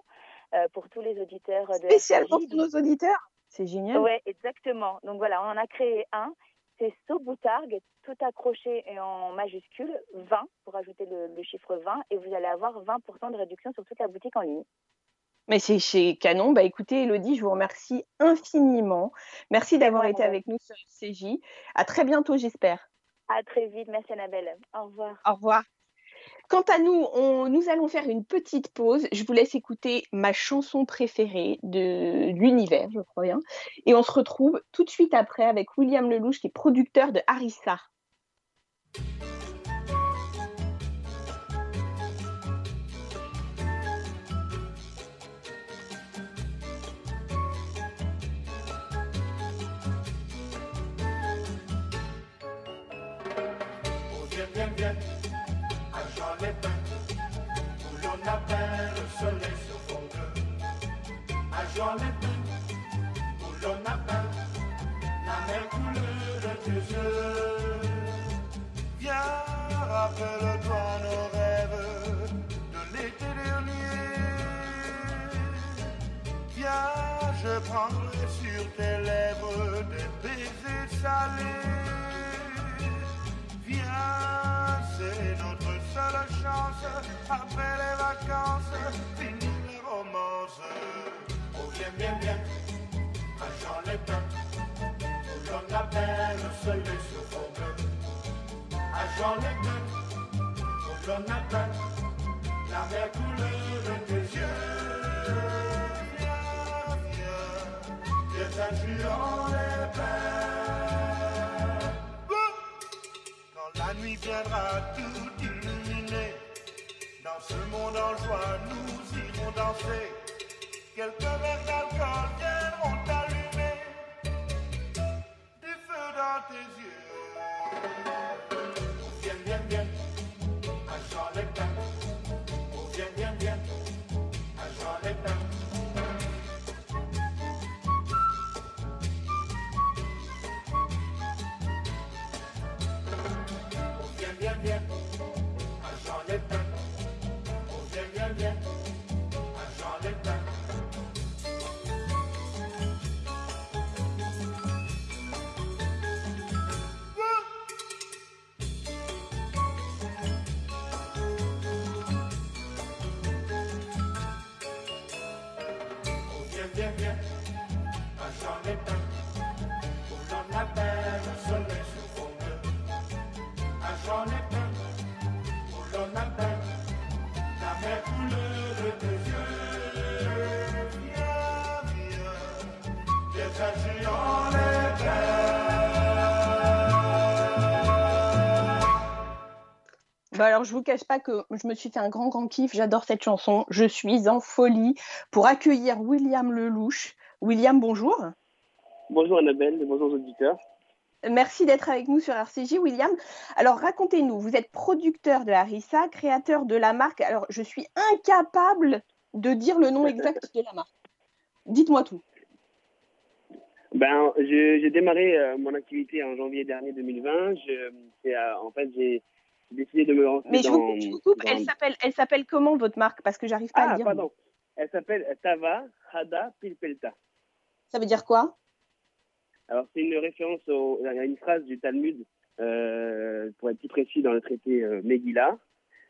pour tous les auditeurs de spécialement pour nos auditeurs. C'est génial. Ouais, exactement. Donc voilà, on en a créé un c'est Soboutargue, tout accroché et en majuscule, 20, pour ajouter le, le, chiffre 20, et vous allez avoir 20% de réduction sur toute la boutique en ligne. Mais c'est chez Canon. Bah écoutez, Elodie, je vous remercie infiniment. Merci d'avoir été avec nous sur CJ. À très bientôt, j'espère. À très vite. Merci, Annabelle. Au revoir. Au revoir. Quant à nous, nous allons faire une petite pause. Je vous laisse écouter ma chanson préférée de l'univers, je crois bien. Et on se retrouve tout de suite après avec William Lelouch, qui est producteur de Harissa. Rappelle-toi nos rêves de l'été dernier. Viens, je prendrai sur tes lèvres des baisers salés. Viens, c'est notre seule chance, après les vacances, finir les romances. Oh, viens, viens, viens, Jean les Bains, où l'on appelle le soleil sur les Bains, où l'on appelle la mer couleur de tes yeux. Viens t'injure les bains. La nuit viendra tout illuminer. Dans ce monde en joie, nous irons danser. quelques verres d'alcool viendront t'allumer du feu dans tes yeux. Bah alors, je vous cache pas que je me suis fait un grand, grand kiff. J'adore cette chanson. Je suis en folie pour accueillir William Lelouch. William, bonjour. Bonjour Annabelle et bonjour aux auditeurs. Merci d'être avec nous sur RCJ, William. Alors, racontez-nous, vous êtes producteur de Harissa, créateur de la marque. Alors, je suis incapable de dire le nom exact de la marque. Dites-moi tout. Ben, j'ai démarré euh, mon activité en janvier dernier 2020. Je, c'est, euh, en fait, j'ai décidé de me lancer Mais dans... je vous coupe, dans- elle s'appelle, elle s'appelle comment votre marque? Parce que j'arrive pas à Ah, le dire. pardon. Elle s'appelle Tava Hada Pilpelta. Ça veut dire quoi? Alors, c'est une référence au- à une phrase du Talmud, euh, pour être plus précis, dans le traité euh, Megillah.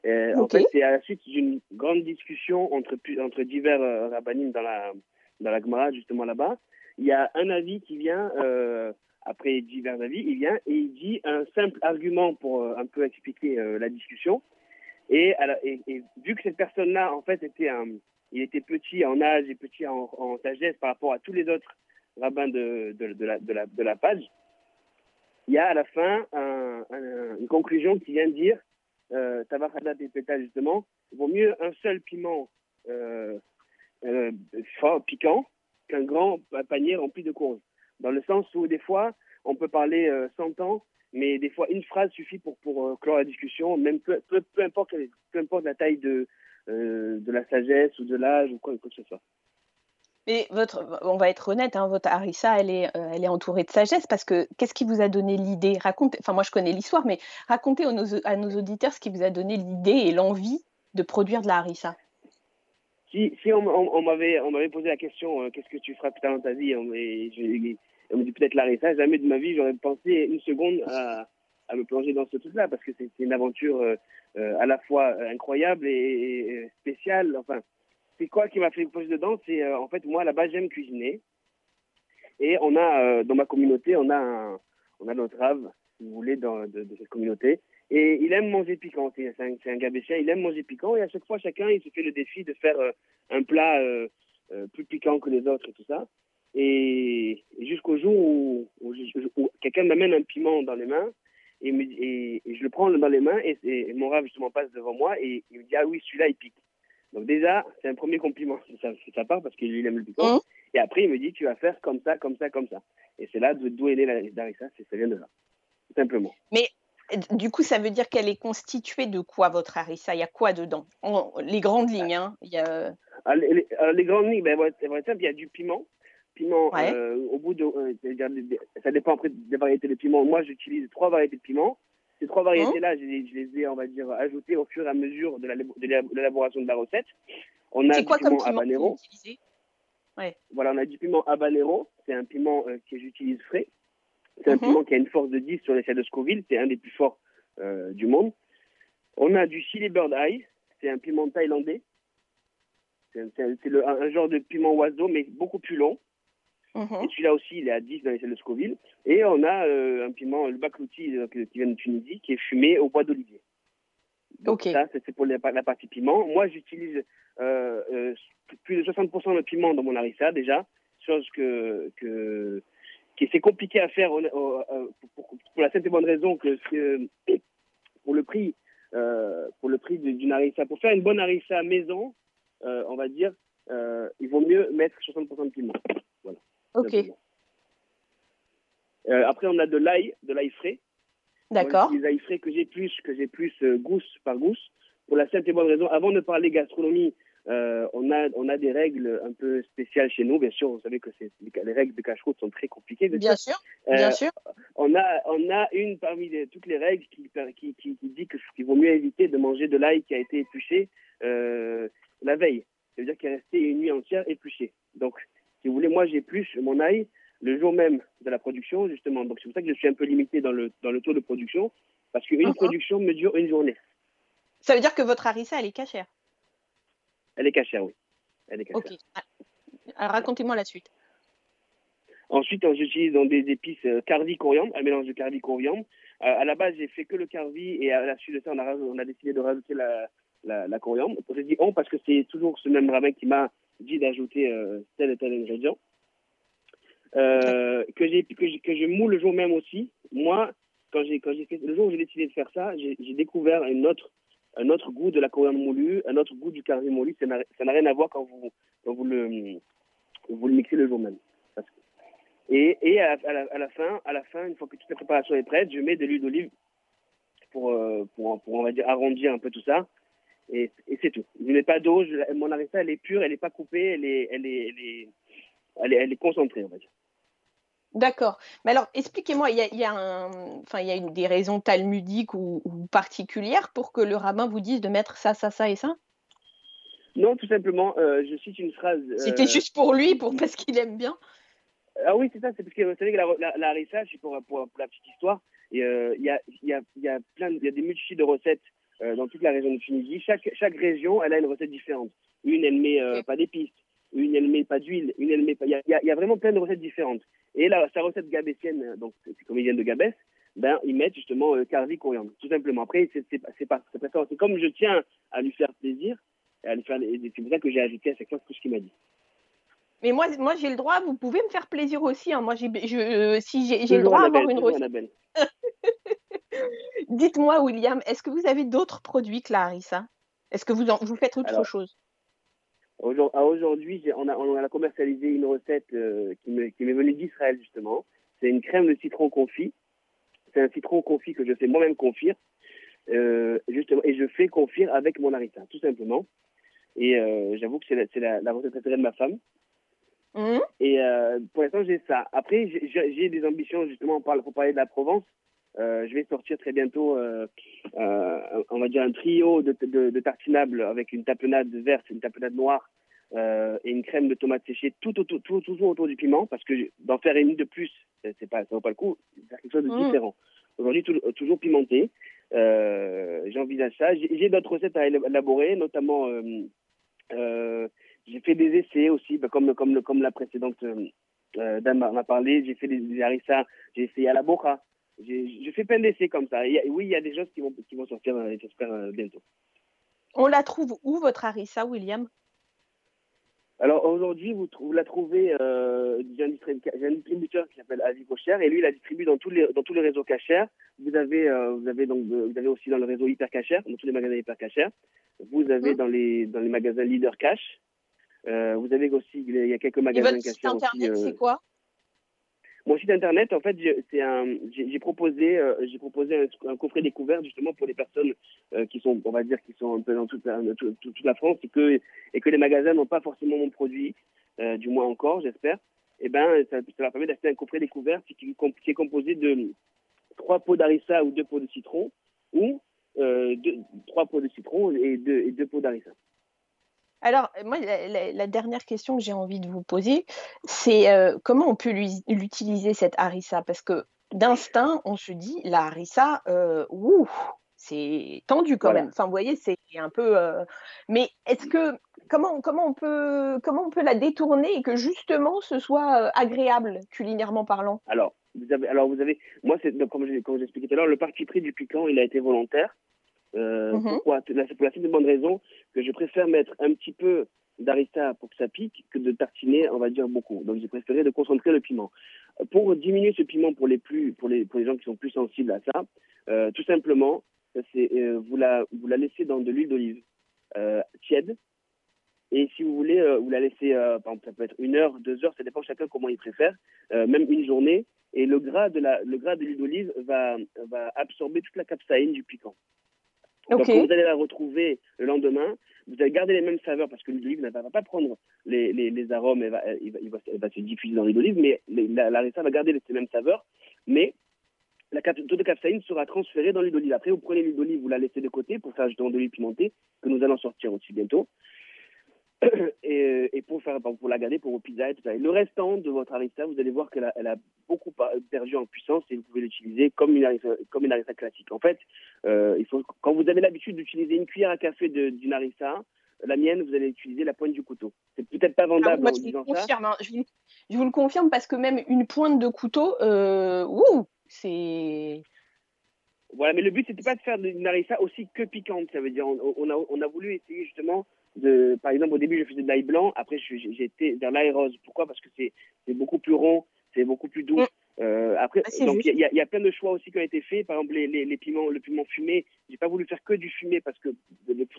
Euh, En fait, c'est à la suite d'une grande discussion entre, divers euh, rabbinim dans la, dans la Gemara, justement là-bas. Il y a un avis qui vient, après divers avis, il vient et il dit un simple argument pour euh, un peu expliquer euh, la discussion. Et, vu que cette personne-là, en fait, était un, il était petit en âge et petit en, sagesse par rapport à tous les autres rabbin de, de, de la, de, de page, il y a à la fin un- un- une conclusion qui vient dire, euh, Tabachada Pepeta justement, il vaut mieux un seul piment euh, fort, piquant, qu'un grand panier rempli de courges. Dans le sens où des fois, on peut parler euh, 100 ans, mais des fois une phrase suffit pour, pour euh, clore la discussion, même peu, peu, peu, importe, peu importe la taille de, euh, de la sagesse ou de l'âge ou quoi, quoi que ce soit. Mais votre, on va être honnête, hein, votre Harissa, elle est, euh, elle est entourée de sagesse parce que qu'est-ce qui vous a donné l'idée? Racontez, enfin moi je connais l'histoire, mais racontez à nos, à nos auditeurs ce qui vous a donné l'idée et l'envie de produire de la Harissa. Si, si on, on, on m'avait posé la question euh, qu'est-ce que tu feras plus tard dans ta vie on, et on me dit peut-être Larissa jamais de ma vie j'aurais pensé une seconde à, me plonger dans ce truc-là parce que c'est une aventure euh, euh, à la fois euh, incroyable et, spéciale enfin c'est quoi qui m'a fait poser dedans? C'est en fait moi là-bas j'aime cuisiner et on a dans ma communauté on a on a notre rave si vous voulez de, cette communauté et il aime manger piquant. C'est un, un gabéchien, il aime manger piquant. Et à chaque fois, chacun, il se fait le défi de faire un plat plus piquant que les autres et tout ça. Et, jusqu'au jour où, où je- où quelqu'un m'amène un piment dans les mains et, me, dit- et, et je le prends dans les mains et, et mon rave justement passe devant moi et il me dit ah oui celui-là il pique. Donc déjà c'est un premier compliment de sa, part parce qu'il aime le piquant. Mhm. Et après il me dit tu vas faire comme ça comme ça comme ça. Et c'est là d'où est née la Darissa, c'est ça vient de là tout simplement. Du coup, ça veut dire qu'elle est constituée de quoi votre Harissa Il y a quoi dedans? En- Les grandes lignes, hein. Il y a... Ah, les, les- alors, les grandes lignes, ben, il y a du piment. Piment, Ouais. euh, au bout de. euh, ça dépend après des variétés de piment. Moi, j'utilise trois variétés de piment. Ces trois variétés-là, je, les- je les ai, on va dire, ajoutées au fur et à mesure de la- de l'élab- de l'élaboration de la recette. On a du quoi comme piment habanero. utilisez Voilà, on a du piment habanero. C'est un piment euh, que j'utilise frais. C'est un Mhm. piment qui a une force de 10 sur l'échelle de Scoville. C'est un des plus forts euh, du monde. On a du chili bird eye. C'est un piment thaïlandais. C'est un genre de piment oiseau, mais beaucoup plus long. Mhm. Et celui-là aussi, il est à 10 dans l'échelle de Scoville. Et on a euh, un piment, le baklouti, euh, qui vient de Tunisie, qui est fumé au bois d'olivier. Donc. Ça, c'est pour la, la partie piment. Moi, j'utilise euh, plus de 60% de piment dans mon harissa, déjà. Chose que, que, qui c'est compliqué à faire au- au- pour, pour- pour la simple et bonne raison que que pour le prix, pour le prix d'une harissa, pour faire une bonne harissa maison, on va dire, il vaut mieux mettre 60% de piment. Ok. Euh, après, on a de l'ail, de l'ail frais. d'accord. Les ail frais que j'ai plus, que j'ai plus euh, gousse par gousse. Pour la simple et bonne raison, avant de parler gastronomie, euh, on a on a des règles un peu spéciales chez nous. Bien sûr, vous savez que les règles de cache-route sont très compliquées. Bien sûr, bien sûr. on a, on a une parmi les- toutes les règles qui, qui, qui, qui dit qu'il vaut mieux éviter de manger de l'ail qui a été épluché la veille. Ça veut dire qu'il est resté une nuit entière épluché. Donc, si vous voulez, moi, j'épluche mon ail le jour même de la production, justement. Donc, c'est pour ça que je suis un peu limité dans le, dans le taux de production, parce qu'une Mhm. production me dure une journée. Ça veut dire que votre harissa, elle est cachère. Elle est cachère, oui. Elle est cachère. Ok. Ah, Alors, racontez-moi la suite. Ensuite, on- j'utilise donc des épices euh, carvi coriandre, un mélange de carvi coriandre. Euh, à la base, j'ai fait que le carvi et à la suite de ça, on a, on décidé de rajouter la, la, la coriandre. J'ai dit on parce que c'est toujours ce même rabbin qui m'a dit d'ajouter euh, tel et tel ingrédient. Euh, que, je moule le jour même aussi. Moi, quand le jour où j'ai décidé de faire ça, j'ai, découvert un autre goût de la coriandre moulue, un autre goût du carvi moulu. Ça n'a, rien à voir quand vous, le, vous le mixez le jour même. Et, à, la, fin, une fois que toute la préparation est prête, je mets de l'huile d'olive pour, euh, arrondir un peu tout ça. Et, et c'est tout. Je mets pas d'eau. mon harissa, elle est pure, elle n'est pas coupée, elle est, elle est, elle est, elle est, elle est concentrée, on va dire. D'accord. Mais alors, expliquez-moi, il y a, il y a, un, enfin, il y a une, des raisons talmudiques ou, ou particulières pour que le rabbin vous dise de mettre ça, ça, ça et ça? Non, tout simplement, euh, je cite une phrase. euh, C'était juste pour lui, pour, parce qu'il aime bien? Ah oui, c'est ça, c'est parce que vous savez que la, la, la harissa, c'est pour, pour, pour la petite histoire, euh, il y, a, y, a, y a plein y a des multitudes de recettes euh, dans toute la région de Tunisie. Chaque, chaque région, elle a une recette différente. Une, elle met euh, pas d'épices, une, elle met pas d'huile, une, elle met pas. Il y a, y y vraiment plein de recettes différentes. Et là, sa recette gabessienne, euh, donc c'est comme ils viennent de Gabès, ben ils mettent justement euh, carvi coriandre, tout simplement. Après, c'est c'est pas, c'est comme je tiens à lui faire plaisir, et à lui faire, c'est pour ça que j'ai ajouté à chaque fois tout ce qu'il m'a dit. Mais moi, moi j'ai le droit, vous pouvez me faire plaisir aussi. hein. Moi, j'ai, je, euh, si j'ai, j'ai le droit à avoir une recette. Dites-moi, William, est-ce que vous avez d'autres produits que la harissa Est-ce que vous, en- vous faites autre Alors, chose? à Aujourd'hui, on a, on a commercialisé une recette euh, qui me- qui m'est venue d'Israël, justement. C'est une crème de citron confit. C'est un citron confit que je fais moi-même confire. Euh, justement, et je fais confire avec mon harissa, tout simplement. Et euh, j'avoue que c'est la, c'est la, la recette préférée de ma femme. Hum Et euh, pour l'instant, j'ai ça. Après, j'ai- des ambitions, justement, pour parler, de la Provence. Euh, je vais sortir très bientôt, euh, on va dire, un trio de, de, de tartinables avec une tapenade verte, une tapenade noire et une crème de tomate séchée, tout, autour- tout, toujours autour du piment, parce que d'en faire une de plus, c'est pas, ça vaut pas le coup. Faire quelque chose de Mm. différent. Aujourd'hui, toujours pimenté. J'envisage ça. J'ai d'autres recettes à élaborer, notamment. euh, j'ai fait des essais aussi, bah, comme, comme, le- comme la précédente euh, euh, dame m'a parlé. J'ai fait des, des harissa, j'ai essayé à la boca. J'ai j'ai fait plein d'essais comme ça. Et oui, il y a des choses qui vont, qui vont sortir, euh, j'espère, bientôt. On la trouve où, votre harissa, William? Alors aujourd'hui, vous, la trouvez, euh, j'ai un, distributeur qui s'appelle Avis Cocher et lui, il la distribue dans tous les, dans tous les réseaux cachers. Vous avez, euh, vous avez donc, vous avez aussi dans le réseau Hyper Cacher, dans tous les magasins Hyper Cacher. Vous avez Mhm. dans les, dans les magasins Leader Cash. Euh, vous avez aussi, il y a quelques Et magasins votre site internet, euh, c'est quoi? Mon site internet, en fait, j'ai proposé, euh, j'ai proposé un, un coffret découvert justement pour les personnes euh, qui sont, on va dire, qui sont un peu dans toute la, toute, toute la France et que et que les magasins n'ont pas forcément mon produit, euh, du moins encore, j'espère. Et ben, ça, ça leur permet d'acheter un coffret découvert qui, est composé de trois pots d'harissa ou deux pots de citron ou euh, deux, trois pots de citron et deux, et deux pots d'harissa. Alors, moi, la, la- la dernière question que j'ai envie de vous poser, c'est euh, comment on peut l'utiliser, cette harissa? Parce que d'instinct, on se dit, la harissa, euh, ouh, c'est tendu quand Voilà. même. Enfin, vous voyez, c'est un peu... euh, Mais est-ce que... Comment, comment, on peut, comment on peut la détourner et que justement ce soit euh, agréable, culinairement parlant? Alors, vous avez, alors vous avez, moi, c'est comme expliqué tout à l'heure, le parti pris du piquant, il a été volontaire. Euh, Mhm. Pourquoi Là, C'est pour la simple et bonne raison que je préfère mettre un petit peu d'harissa pour que ça pique que de tartiner, on va dire beaucoup. Donc j'ai préféré de concentrer le piment. Pour diminuer ce piment pour les plus, pour les, pour les gens qui sont plus sensibles à ça, euh, tout simplement, c'est euh, vous la, vous la laissez dans de l'huile d'olive euh, tiède Et si vous voulez, vous la laissez, par exemple, ça peut être une heure, deux heures, ça dépend chacun comment il préfère, même une journée. Et le gras de la, le gras de l'huile d'olive va, va absorber toute la capsaïne du piquant. Donc quand vous allez la retrouver le lendemain, vous allez garder les mêmes saveurs parce que l'huile d'olive ne va pas prendre les, les, les arômes, elle va, elle, va, il va- elle va se diffuser dans l'huile d'olive, mais la, la va garder les- ces mêmes saveurs, mais la taux de capsaïne sera transféré dans l'huile d'olive. Après, vous prenez l'huile d'olive, vous la laissez de côté pour faire justement de l'huile pimentée, que nous allons sortir aussi bientôt. Et, et pour, faire, pour la garder pour vos pizzas et tout ça. Et le restant de votre harissa, vous allez voir qu'elle a, elle a beaucoup perdu en puissance et vous pouvez l'utiliser comme une harissa, comme une harissa classique. En fait, euh, il faut, quand vous avez l'habitude d'utiliser une cuillère à café d'une harissa, la mienne, vous allez utiliser la pointe du couteau. C'est peut-être pas Ah, vendable moi, en je, ça. hein. je, vous, je vous le confirme parce que même une pointe de couteau, euh, ouh, c'est. Voilà, mais le but, c'était pas de faire une harissa aussi que piquante. Ça veut dire, on, on a, on a voulu essayer justement de, par exemple, au début, je faisais de l'ail blanc. Après, j'ai été vers l'ail rose. Pourquoi? Parce que c'est beaucoup plus rond, c'est beaucoup plus doux. Mm. Euh, après, Ah, donc il y, a- il y a plein de choix aussi qui ont été faits. Par exemple, les, les, les piments, le piment fumé. J'ai pas voulu faire que du fumé parce que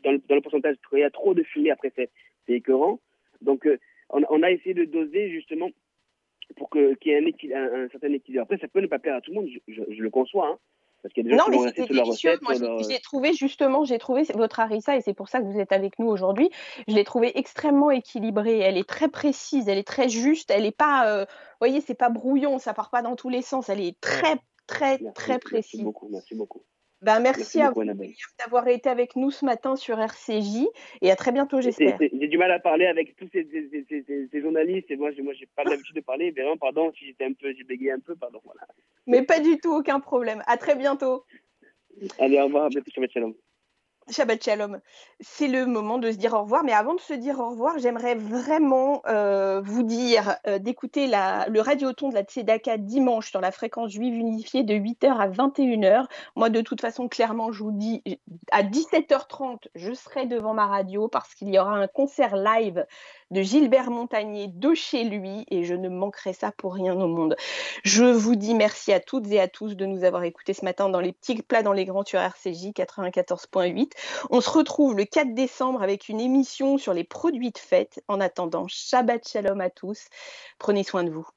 dans le, dans le pourcentage, il y a trop de fumé, après c'est écœurant. Donc, euh, on, on a essayé de doser justement pour qu'il y ait un, équil- un, un certain équilibre. Après, ça peut ne pas plaire à tout le monde, je, je- je le conçois. Hein, parce qu'il y a des gens Non, qui mais c'était délicieux. Moi, leur- j'ai j'ai trouvé justement, j'ai trouvé votre harissa et c'est pour ça que vous êtes avec nous aujourd'hui. Je l'ai trouvée extrêmement équilibrée. Elle est très précise, elle est très juste. Elle n'est pas, euh, vous voyez, c'est pas brouillon, ça part pas dans tous les sens. Elle est très, très, Merci, très merci précise. beaucoup, merci beaucoup. Ben, merci, Merci à vous d'avoir été avec nous ce matin sur RCJ et à très bientôt, j'espère. J'ai du mal à parler avec tous ces, ces, ces- ces- ces- ces journalistes et moi, j'ai- moi, j'ai pas l'habitude de parler. Mais vraiment, pardon si j'étais un peu, j'ai bégayé un peu, pardon. Voilà. Mais pas du tout, aucun problème. À très bientôt. Allez, au revoir, à bientôt, Shalom. Shabbat Shalom. C'est le moment de se dire au revoir. Mais avant de se dire au revoir, j'aimerais vraiment euh, vous dire euh, d'écouter le radioton de la Tzedaka dimanche sur la fréquence juive unifiée de 8h à 21h. Moi, de toute façon, clairement, je vous dis, à 17h30, je serai devant ma radio parce qu'il y aura un concert live de Gilbert Montagnier de chez lui et je ne manquerai ça pour rien au monde. Je vous dis merci à toutes et à tous de nous avoir écoutés ce matin dans les petits plats dans les grands sur RCJ 94.8. On se retrouve le 4 décembre avec une émission sur les produits de fête. En attendant, Shabbat Shalom à tous. Prenez soin de vous.